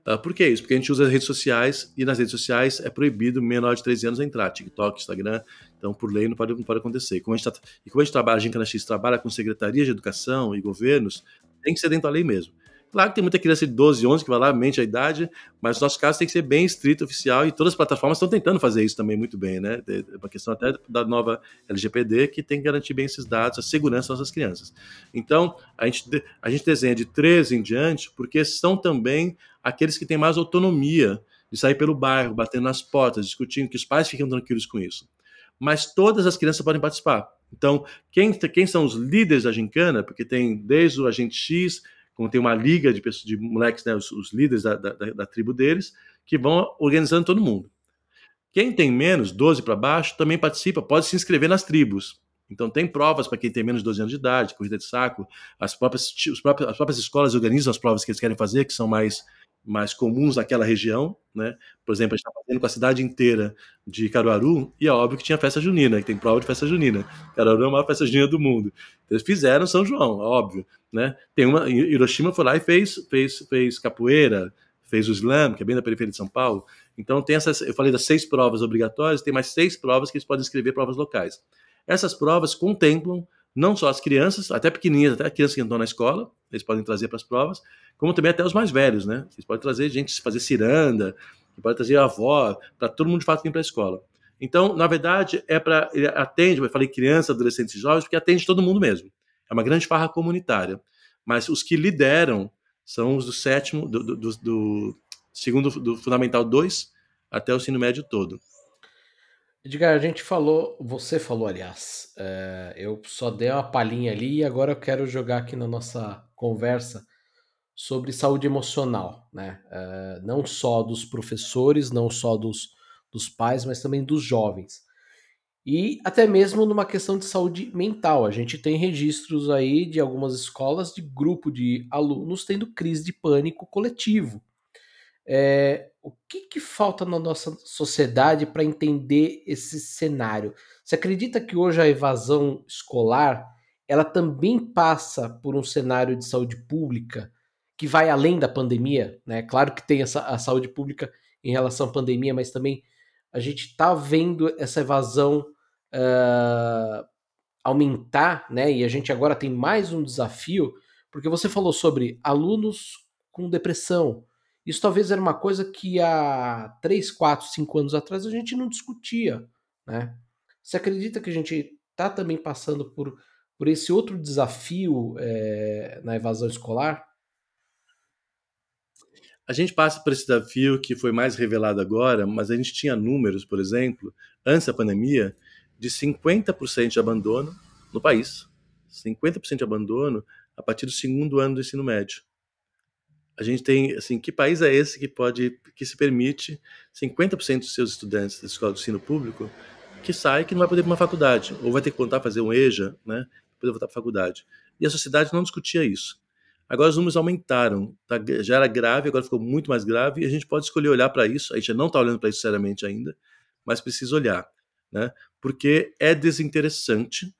Uh, por que isso? Porque a gente usa as redes sociais e nas redes sociais é proibido menor de 13 anos entrar, TikTok, Instagram, então por lei não pode, não pode acontecer. E como a gente, tá, e como a gente trabalha, a X trabalha com secretarias de educação e governos, tem que ser dentro da lei mesmo. Claro que tem muita criança de 12, 11 que vai lá, mente a idade, mas no nosso caso tem que ser bem estrito, oficial, e todas as plataformas estão tentando fazer isso também muito bem, né? É uma questão até da nova LGPD que tem que garantir bem esses dados, a segurança das nossas crianças. Então, a gente, a gente desenha de 13 em diante, porque são também aqueles que têm mais autonomia de sair pelo bairro, batendo nas portas, discutindo, que os pais ficam tranquilos com isso. Mas todas as crianças podem participar. Então, quem, quem são os líderes da gincana? Porque tem desde o agente X, como tem uma liga de, pessoas, de moleques, né, os, os líderes da, da, da, tribo deles, que vão organizando todo mundo. Quem tem menos, 12 para baixo, também participa, pode se inscrever nas tribos. Então, tem provas para quem tem menos de 12 anos de idade, corrida de saco. As próprias, os próprios, as próprias escolas organizam as provas que eles querem fazer, que são mais, mais comuns naquela região. Né? Por exemplo, a gente está fazendo com a cidade inteira de Caruaru, e é óbvio que tinha festa junina, que tem prova de festa junina. Caruaru é a maior festa junina do mundo. Eles fizeram São João, óbvio. Né? Tem uma, Hiroshima foi lá e fez, fez, fez capoeira, fez o slam, que é bem na periferia de São Paulo. Então, tem essas, eu falei das seis provas obrigatórias, tem mais seis provas que eles podem escrever provas locais. Essas provas contemplam não só as crianças, até pequenininhas, até crianças que estão na escola, eles podem trazer para as provas, como também até os mais velhos, né? Vocês podem trazer gente fazer ciranda, pode trazer a avó, para todo mundo de fato vir para a escola. Então, na verdade, é para atende, eu falei crianças, adolescentes e jovens, porque atende todo mundo mesmo. É uma grande farra comunitária. Mas os que lideram são os do sétimo, do, do, do, do segundo, do fundamental 2 até o ensino médio todo. Edgar, a gente falou, você falou, aliás, é, eu só dei uma palhinha ali e agora eu quero jogar aqui na nossa conversa sobre saúde emocional, né? É, não só dos professores, não só dos, dos pais, mas também dos jovens. E até mesmo numa questão de saúde mental. A gente tem registros aí de algumas escolas de grupo de alunos tendo crise de pânico coletivo. É, o que, que falta na nossa sociedade para entender esse cenário? Você acredita que hoje a evasão escolar ela também passa por um cenário de saúde pública que vai além da pandemia? Né? Claro que tem essa, a saúde pública em relação à pandemia, mas também a gente está vendo essa evasão uh, aumentar, né? E a gente agora tem mais um desafio, porque você falou sobre alunos com depressão, isso talvez era uma coisa que há 3, 4, 5 anos atrás a gente não discutia. Né? Você acredita que a gente está também passando por, por esse outro desafio é, na evasão escolar? A gente passa por esse desafio que foi mais revelado agora, mas a gente tinha números, por exemplo, antes da pandemia, de 50% de abandono no país. 50% de abandono a partir do segundo ano do ensino médio a gente tem, assim, que país é esse que pode, que se permite 50% dos seus estudantes da escola do ensino público que sai que não vai poder ir para uma faculdade, ou vai ter que contar fazer um EJA, né, para poder voltar para a faculdade. E a sociedade não discutia isso. Agora os números aumentaram, tá, já era grave, agora ficou muito mais grave, e a gente pode escolher olhar para isso, a gente não está olhando para isso seriamente ainda, mas precisa olhar, né, porque é desinteressante,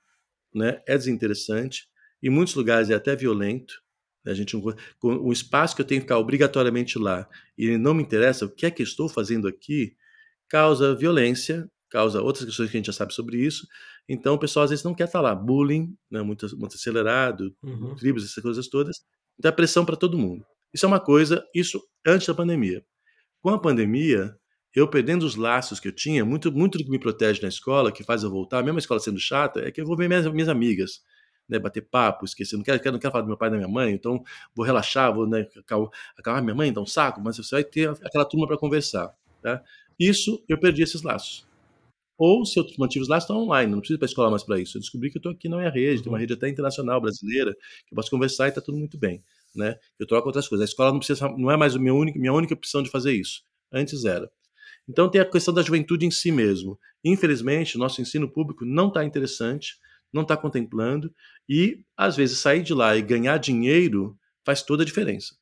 né, é desinteressante, em muitos lugares é até violento, a gente um espaço que eu tenho que ficar obrigatoriamente lá e não me interessa, o que é que estou fazendo aqui, causa violência, causa outras questões que a gente já sabe sobre isso. Então o pessoal às vezes não quer estar lá, bullying, né, muito, muito acelerado, uhum. tribos, essas coisas todas. Então é pressão para todo mundo. Isso é uma coisa, isso antes da pandemia. Com a pandemia, eu perdendo os laços que eu tinha, muito, muito do que me protege na escola, que faz eu voltar, mesmo a escola sendo chata, é que eu vou ver minhas, minhas amigas né, bater papo, esquecer, não quero, não quero falar do meu pai e da minha mãe, então vou relaxar, vou né, acalmar minha mãe, então saco, mas você vai ter aquela turma para conversar. Tá? Isso, eu perdi esses laços. Ou, se eu mantive os laços, estão online, não preciso ir para a escola mais para isso. Eu descobri que eu estou aqui na minha rede, tem uma uhum. rede até internacional brasileira, que eu posso conversar e está tudo muito bem. Né? Eu troco outras coisas. A escola não, precisa, não é mais a minha única, minha única opção de fazer isso. Antes era. Então tem a questão da juventude em si mesmo. Infelizmente, nosso ensino público não está interessante não está contemplando, e às vezes sair de lá e ganhar dinheiro faz toda a diferença.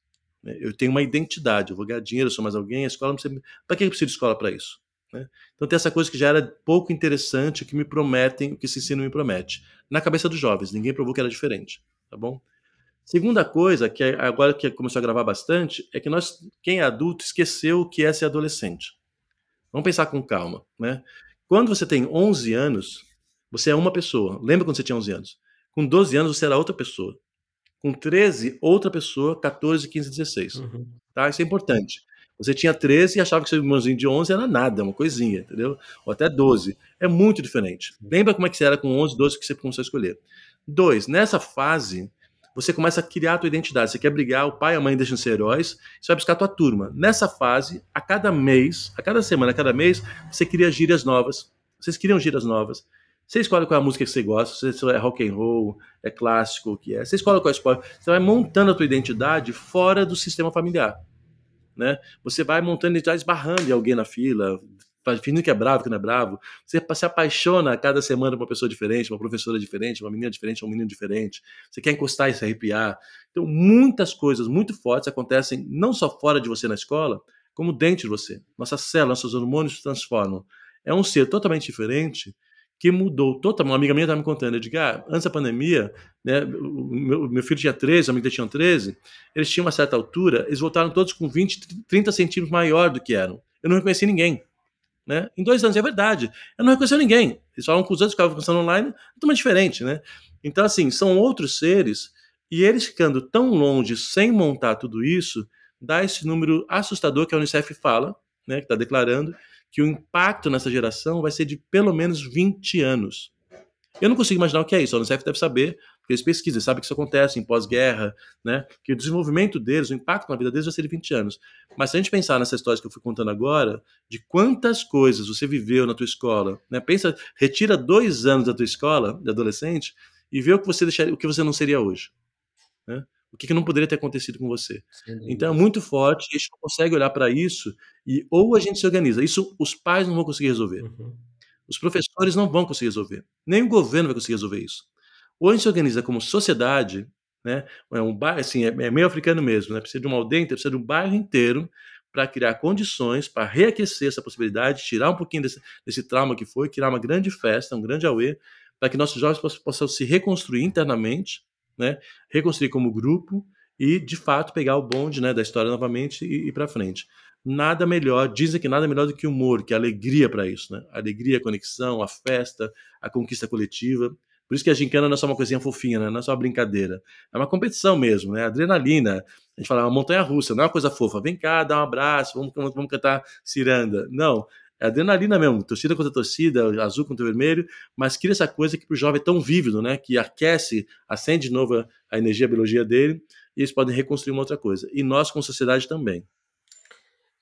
Né? Eu tenho uma identidade, eu vou ganhar dinheiro, eu sou mais alguém, a escola não precisa. Para que eu preciso de escola para isso? Né? Então tem essa coisa que já era pouco interessante, que me prometem, o que esse ensino me promete. Na cabeça dos jovens, ninguém provou que era diferente, tá bom? Segunda coisa, que é, agora que começou a gravar bastante, é que nós, quem é adulto, esqueceu o que é ser adolescente. Vamos pensar com calma, né? Quando você tem 11 anos, você é uma pessoa. Lembra quando você tinha 11 anos? Com 12 anos, você era outra pessoa. Com 13, outra pessoa. 14, 15, 16. Uhum. Tá? Isso é importante. Você tinha 13 e achava que seu irmãozinho de 11 era nada, uma coisinha, entendeu? Ou até 12. É muito diferente. Lembra como é que você era com 11, 12 que você começou a escolher. Dois, nessa fase, você começa a criar a tua identidade. Você quer brigar, o pai e a mãe deixam de ser heróis, você vai buscar a tua turma. Nessa fase, a cada mês, a cada semana, a cada mês, você cria gírias novas. Vocês criam gírias novas. Você escolhe qual é a música que você gosta, se é rock and roll, é clássico, o que é. Você escolhe qual é o esporte. Você vai montando a tua identidade fora do sistema familiar. Né? Você vai montando identidade esbarrando em alguém na fila, fingindo que é bravo, que não é bravo. Você se apaixona a cada semana por uma pessoa diferente, uma professora diferente, uma menina diferente, um menino diferente. Você quer encostar e se arrepiar. Então, muitas coisas muito fortes acontecem não só fora de você na escola, como dentro de você. Nossas células, nossos hormônios se transformam. É um ser totalmente diferente que mudou totalmente. Uma amiga minha estava me contando, eu digo, ah, antes da pandemia, né, meu, meu, filho tinha 13, a amiga tinha 13, eles tinham uma certa altura, eles voltaram todos com 20, 30 centímetros maior do que eram. Eu não reconheci ninguém. Né? Em dois anos, é verdade. Eu não reconheci ninguém. Eles falam com os outros, ficavam conversando online, totalmente diferente, né? Então, assim, são outros seres, e eles ficando tão longe, sem montar tudo isso, dá esse número assustador que a Unicef fala, né, que está declarando, que o impacto nessa geração vai ser de pelo menos 20 anos. Eu não consigo imaginar o que é isso, a Unicef deve saber, porque eles pesquisam, sabem que isso acontece em pós-guerra, né? Que o desenvolvimento deles, o impacto na vida deles vai ser de 20 anos. Mas se a gente pensar nessa história que eu fui contando agora, de quantas coisas você viveu na tua escola, né? Pensa, retira dois anos da tua escola, de adolescente, e vê o que você deixaria, o que você não seria hoje. Né? O que, que não poderia ter acontecido com você. Então é muito forte, a gente não consegue olhar para isso e ou a gente se organiza. Isso os pais não vão conseguir resolver. Uhum. Os professores não vão conseguir resolver. Nem o governo vai conseguir resolver isso. Ou a gente se organiza como sociedade, né? É um bairro, assim, é, é meio africano mesmo, né? Precisa de uma aldeia, precisa de um bairro inteiro para criar condições para reaquecer essa possibilidade, tirar um pouquinho desse, desse, trauma que foi, criar uma grande festa, um grande auê, para que nossos jovens possam, possam, se reconstruir internamente, né? Reconstruir como grupo e, de fato, pegar o bonde, né, da história novamente e ir para frente. Nada melhor, dizem que nada melhor do que o humor, que a alegria para isso, né? Alegria, a conexão, a festa, a conquista coletiva. Por isso que a gincana não é só uma coisinha fofinha, né? não é só uma brincadeira. É uma competição mesmo, né? Adrenalina. A gente fala, é uma montanha russa, não é uma coisa fofa. Vem cá, dá um abraço, vamos, vamos, vamos cantar ciranda. Não. É adrenalina mesmo, torcida contra torcida, azul contra vermelho, mas cria essa coisa que para o jovem é tão vívido, né? Que aquece, acende de novo a energia, a biologia dele, e eles podem reconstruir uma outra coisa. E nós, como sociedade, também.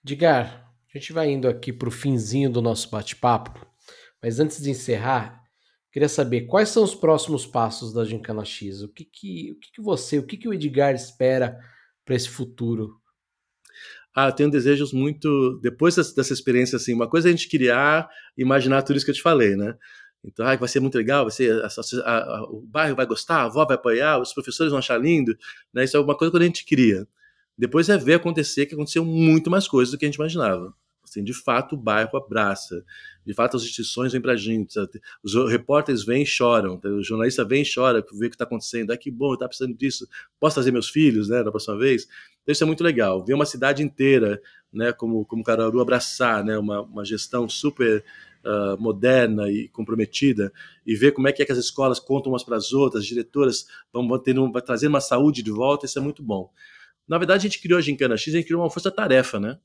Digar, a gente vai indo aqui para o finzinho do nosso bate-papo, mas antes de encerrar, Queria saber quais são os próximos passos da Gincana X. O que, que, o que, que você, o que, que o Edgar espera para esse futuro? Ah, eu tenho desejos muito. Depois dessa, experiência, assim, uma coisa é a gente criar, imaginar tudo isso que eu te falei, né? Então, ah, vai ser muito legal, vai ser, a, a, a, o bairro vai gostar, a avó vai apoiar, os professores vão achar lindo, né? Isso é uma coisa que a gente cria. Depois é ver acontecer que aconteceu muito mais coisas do que a gente imaginava. Assim, de fato, o bairro abraça. De fato, as instituições vêm para a gente. Os repórteres vêm e choram. O jornalista vem e chora, vê o que está acontecendo. Ah, que bom, está precisando disso. Posso trazer meus filhos, né, da próxima vez? Então, isso é muito legal. Ver uma cidade inteira, né, como, como Caruaru abraçar, né, uma, uma gestão super uh, moderna e comprometida, e ver como é que, é que as escolas contam umas para as outras, as diretoras vão, tendo, vão trazer uma saúde de volta, isso é muito bom. Na verdade, a gente criou a Gincana X, a gente criou uma força-tarefa, né?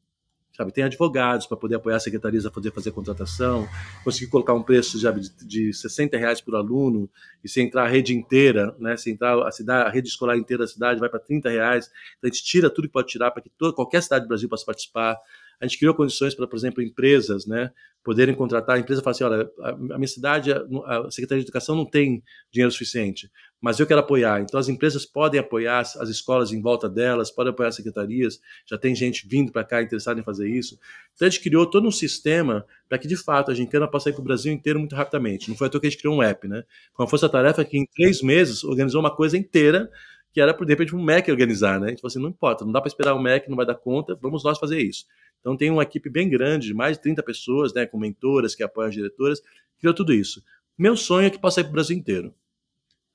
Sabe? Tem advogados para poder apoiar as secretarias a poder fazer contratação, conseguir colocar um preço de, de 60 reais por aluno, e se entrar a rede inteira, né? Se entrar a cidade, a rede escolar inteira da cidade vai para 30 reais. Então a gente tira tudo que pode tirar para que toda, qualquer cidade do Brasil possa participar. A gente criou condições para, por exemplo, empresas, né, poderem contratar. A empresa fala assim: olha, a, minha cidade, a Secretaria de Educação não tem dinheiro suficiente, mas eu quero apoiar. Então, as empresas podem apoiar as escolas em volta delas, podem apoiar as secretarias. Já tem gente vindo para cá interessada em fazer isso. Então, a gente criou todo um sistema para que, de fato, a Gincana possa ir para o Brasil inteiro muito rapidamente. Não foi à toa que a gente criou um app, né? Com a força-tarefa que, em três meses, organizou uma coisa inteira que era, de repente, um MEC organizar, né? A gente falou assim: não importa, não dá para esperar o MEC, não vai dar conta, vamos nós fazer isso. Então tem uma equipe bem grande, de mais de 30 pessoas, né, com mentoras que apoiam as diretoras, criou tudo isso. Meu sonho é que possa ir para o Brasil inteiro.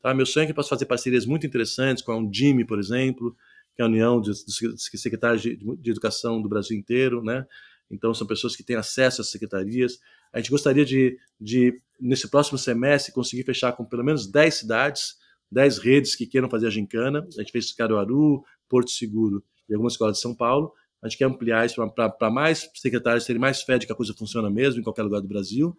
Tá? Meu sonho é que possa fazer parcerias muito interessantes com a Undime, por exemplo, que é a União dos Secretários de, de Educação do Brasil inteiro, né? Então são pessoas que têm acesso às secretarias. A gente gostaria de, de nesse próximo semestre, conseguir fechar com pelo menos 10 cidades, 10 redes que queiram fazer a gincana. A gente fez Caruaru, Porto Seguro e algumas escolas de São Paulo. A gente quer ampliar isso para mais secretários terem mais fé de que a coisa funciona mesmo em qualquer lugar do Brasil.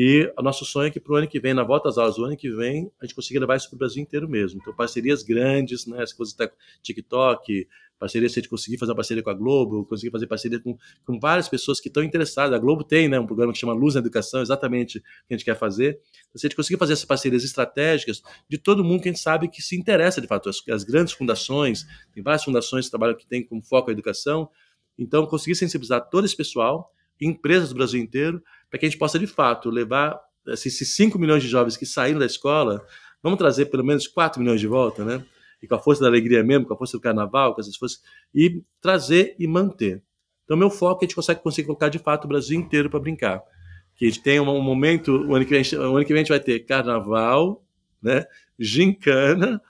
E o nosso sonho é que para o ano que vem, na volta às aulas do ano que vem, a gente consiga levar isso para o Brasil inteiro mesmo. Então, parcerias grandes, né? Essa coisa de TikTok, parceria, se a gente conseguir fazer uma parceria com a Globo, conseguir fazer parceria com, com várias pessoas que estão interessadas. A Globo tem né, um programa que chama Luz na Educação, exatamente o que a gente quer fazer. Então, se a gente conseguir fazer essas parcerias estratégicas de todo mundo que a gente sabe que se interessa, de fato, as, as grandes fundações, tem várias fundações que trabalham que têm como foco a educação, então conseguir sensibilizar todo esse pessoal, empresas do Brasil inteiro, para que a gente possa, de fato, levar esses 5 milhões de jovens que saíram da escola, vamos trazer pelo menos 4 milhões de volta, né? E com a força da alegria mesmo, com a força do carnaval, com essas forças, e trazer e manter. Então, meu foco é que a gente consegue conseguir colocar, de fato, o Brasil inteiro para brincar. Que a gente tenha um, momento, o ano, que vem, o ano que vem a gente vai ter carnaval, né? gincana,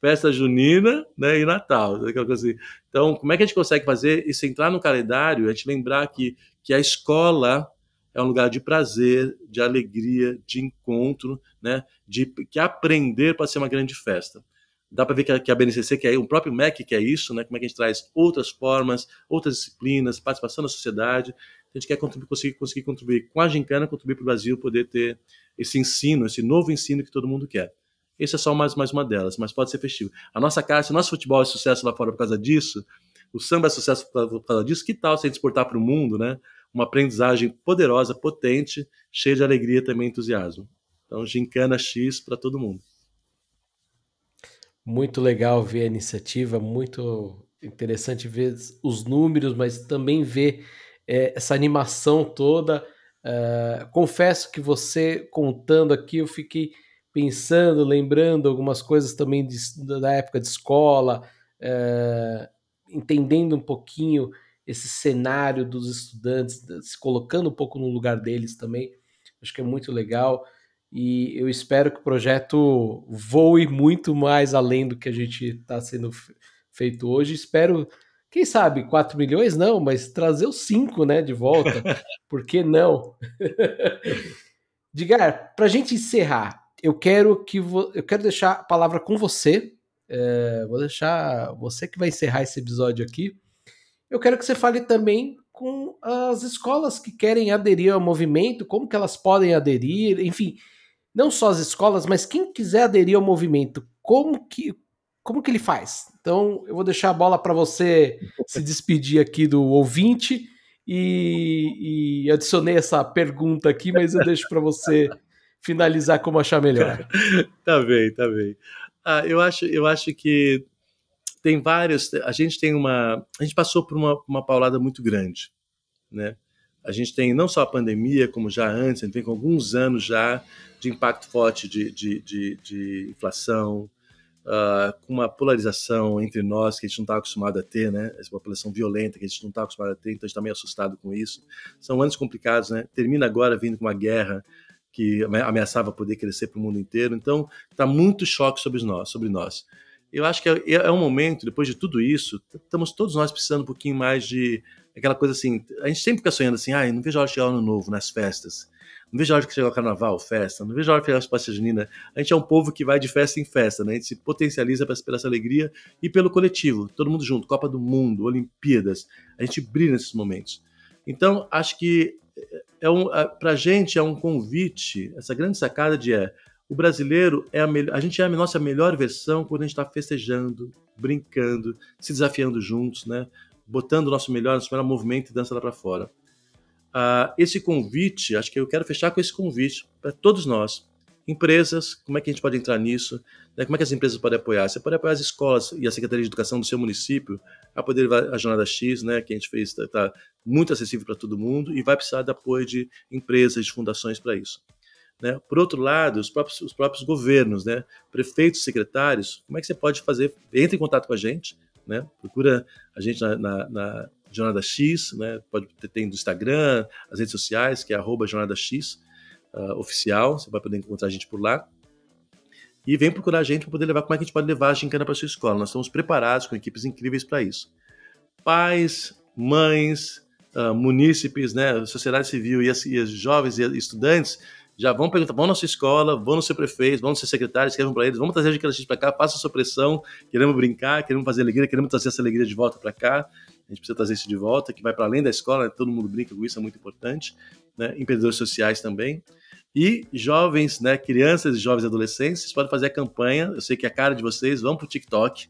festa junina né, e Natal. Coisa assim. Então, como é que a gente consegue fazer isso entrar no calendário, a gente lembrar que, que a escola é um lugar de prazer, de alegria, de encontro, né? De que aprender pode ser uma grande festa. Dá para ver que a, que a BNCC quer, o próprio MEC quer isso, né? Como é que a gente traz outras formas, outras disciplinas, participação da sociedade. A gente quer contribuir, conseguir, conseguir contribuir com a Gincana, contribuir para o Brasil poder ter esse ensino, esse novo ensino que todo mundo quer. Esse é só mais, mais uma delas, mas pode ser festivo. A nossa casa, o nosso futebol é sucesso lá fora por causa disso, o samba é sucesso por causa disso, que tal se a gente exportar para o mundo, né? Uma aprendizagem poderosa, potente, cheia de alegria e também entusiasmo. Então, gincana X para todo mundo. Muito legal ver a iniciativa, muito interessante ver os números, mas também ver é, essa animação toda. Uh, confesso que você contando aqui, eu fiquei pensando, lembrando algumas coisas também de, da época de escola, uh, entendendo um pouquinho esse cenário dos estudantes, se colocando um pouco no lugar deles também. Acho que é muito legal e eu espero que o projeto voe muito mais além do que a gente está sendo feito hoje. Espero, quem sabe, 4 milhões não, mas trazer os 5 né, de volta. Por que não? Digar, para a gente encerrar, eu quero que eu quero deixar a palavra com você. É, vou deixar você que vai encerrar esse episódio aqui eu quero que você fale também com as escolas que querem aderir ao movimento, como que elas podem aderir, enfim, não só as escolas, mas quem quiser aderir ao movimento, como que como que ele faz? Então, eu vou deixar a bola para você se despedir aqui do ouvinte e, e adicionei essa pergunta aqui, mas eu deixo para você finalizar como achar melhor. tá bem, tá bem. Ah, eu acho, eu acho que tem vários. A gente tem uma. A gente passou por uma, uma paulada muito grande, né? A gente tem não só a pandemia, como já antes, a gente vem com alguns anos já de impacto forte de, de, de, de inflação, uh, com uma polarização entre nós que a gente não está acostumado a ter, né? Essa população violenta que a gente não está acostumado a ter, então a gente está meio assustado com isso. São anos complicados, né? Termina agora vindo com uma guerra que ameaçava poder crescer para o mundo inteiro. Então, está muito choque sobre nós, sobre nós eu acho que é, é, um momento, depois de tudo isso, estamos todos nós precisando um pouquinho mais de aquela coisa assim. A gente sempre fica sonhando assim, ah, não vejo a hora de chegar o ano novo nas festas. Não vejo a hora de chegar o carnaval, festa. Não vejo a hora de chegar a festa junina. A gente é um povo que vai de festa em festa, né? A gente se potencializa pela essa alegria e pelo coletivo. Todo mundo junto. Copa do Mundo, Olimpíadas. A gente brilha nesses momentos. Então, acho que é um, pra gente é um convite, essa grande sacada de é, o brasileiro é a melhor, a gente é a nossa melhor versão quando a gente está festejando, brincando, se desafiando juntos, né? Botando o nosso melhor, nosso melhor movimento e dança lá para fora. Uh, esse convite, acho que eu quero fechar com esse convite para todos nós. Empresas, como é que a gente pode entrar nisso? Né? Como é que as empresas podem apoiar? Você pode apoiar as escolas e a Secretaria de Educação do seu município a poder levar a Jornada X, né, que a gente fez, está tá muito acessível para todo mundo e vai precisar de apoio de empresas, de fundações para isso. Né? Por outro lado, os próprios, os próprios governos, né? prefeitos, secretários, como é que você pode fazer? Entre em contato com a gente, né? procura a gente na, na, na Jornada X, né? pode ter tem do Instagram, as redes sociais, que é arroba Jornada X uh, oficial, você vai poder encontrar a gente por lá. E vem procurar a gente para poder levar como é que a gente pode levar a gincana para sua escola. Nós estamos preparados com equipes incríveis para isso. Pais, mães, uh, munícipes, né, sociedade civil e as, e as jovens e estudantes já vão perguntar, vão na sua escola, vão no seu prefeito, vão no seu secretário, escrevam para eles, vamos trazer a gente para cá, faça a sua pressão, queremos brincar, queremos fazer alegria, queremos trazer essa alegria de volta para cá, a gente precisa trazer isso de volta, que vai para além da escola, né? todo mundo brinca com isso, é muito importante, né? empreendedores sociais também, E jovens, né, crianças e jovens adolescentes, vocês podem fazer a campanha. Eu sei que é a cara de vocês, vão para o TikTok,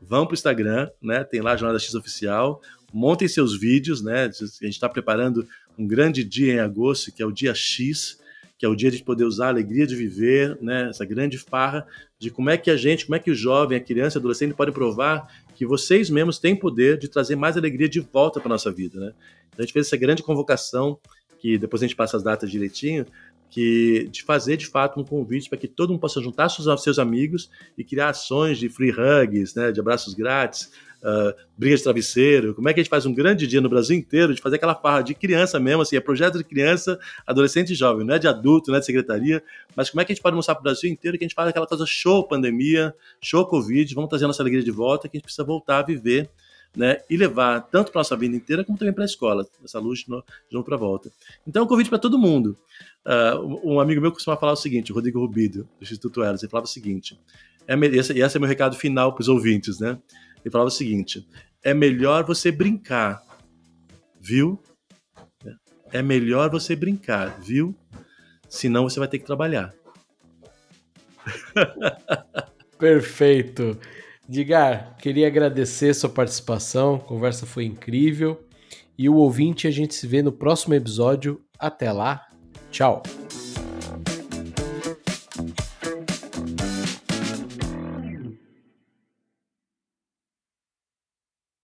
vão para o Instagram, né? Tem lá a Jornada X Oficial. Montem seus vídeos, né? A gente está preparando um grande dia em agosto, que é o dia X, que é o dia de poder usar a alegria de viver, né? Essa grande farra de como é que a gente, como é que o jovem, a criança, o adolescente pode provar que vocês mesmos têm poder de trazer mais alegria de volta para nossa vida, né? Então, a gente fez essa grande convocação que depois a gente passa as datas direitinho, que de fazer de fato um convite para que todo mundo possa juntar seus, seus amigos e criar ações de free hugs, né, de abraços grátis, uh, briga de travesseiro. Como é que a gente faz um grande dia no Brasil inteiro de fazer aquela farra de criança mesmo, assim, é projeto de criança, adolescente e jovem, não é de adulto, não é de secretaria, mas como é que a gente pode mostrar para o Brasil inteiro que a gente faz aquela coisa show pandemia, show Covid, vamos trazer a nossa alegria de volta, que a gente precisa voltar a viver né, e levar tanto para a nossa vida inteira como também para a escola, essa luz de novo para volta. Então, um convite para todo mundo. Uh, um amigo meu costuma falar o seguinte, o Rodrigo Rubido, do Instituto Elas, ele falava o seguinte, é, esse, esse é meu recado final para os ouvintes, né? Ele falava o seguinte, é melhor você brincar, viu? É melhor você brincar, viu? Senão você vai ter que trabalhar. Perfeito. Digar, queria agradecer sua participação, a conversa foi incrível. E o ouvinte, a gente se vê no próximo episódio. Até lá, tchau!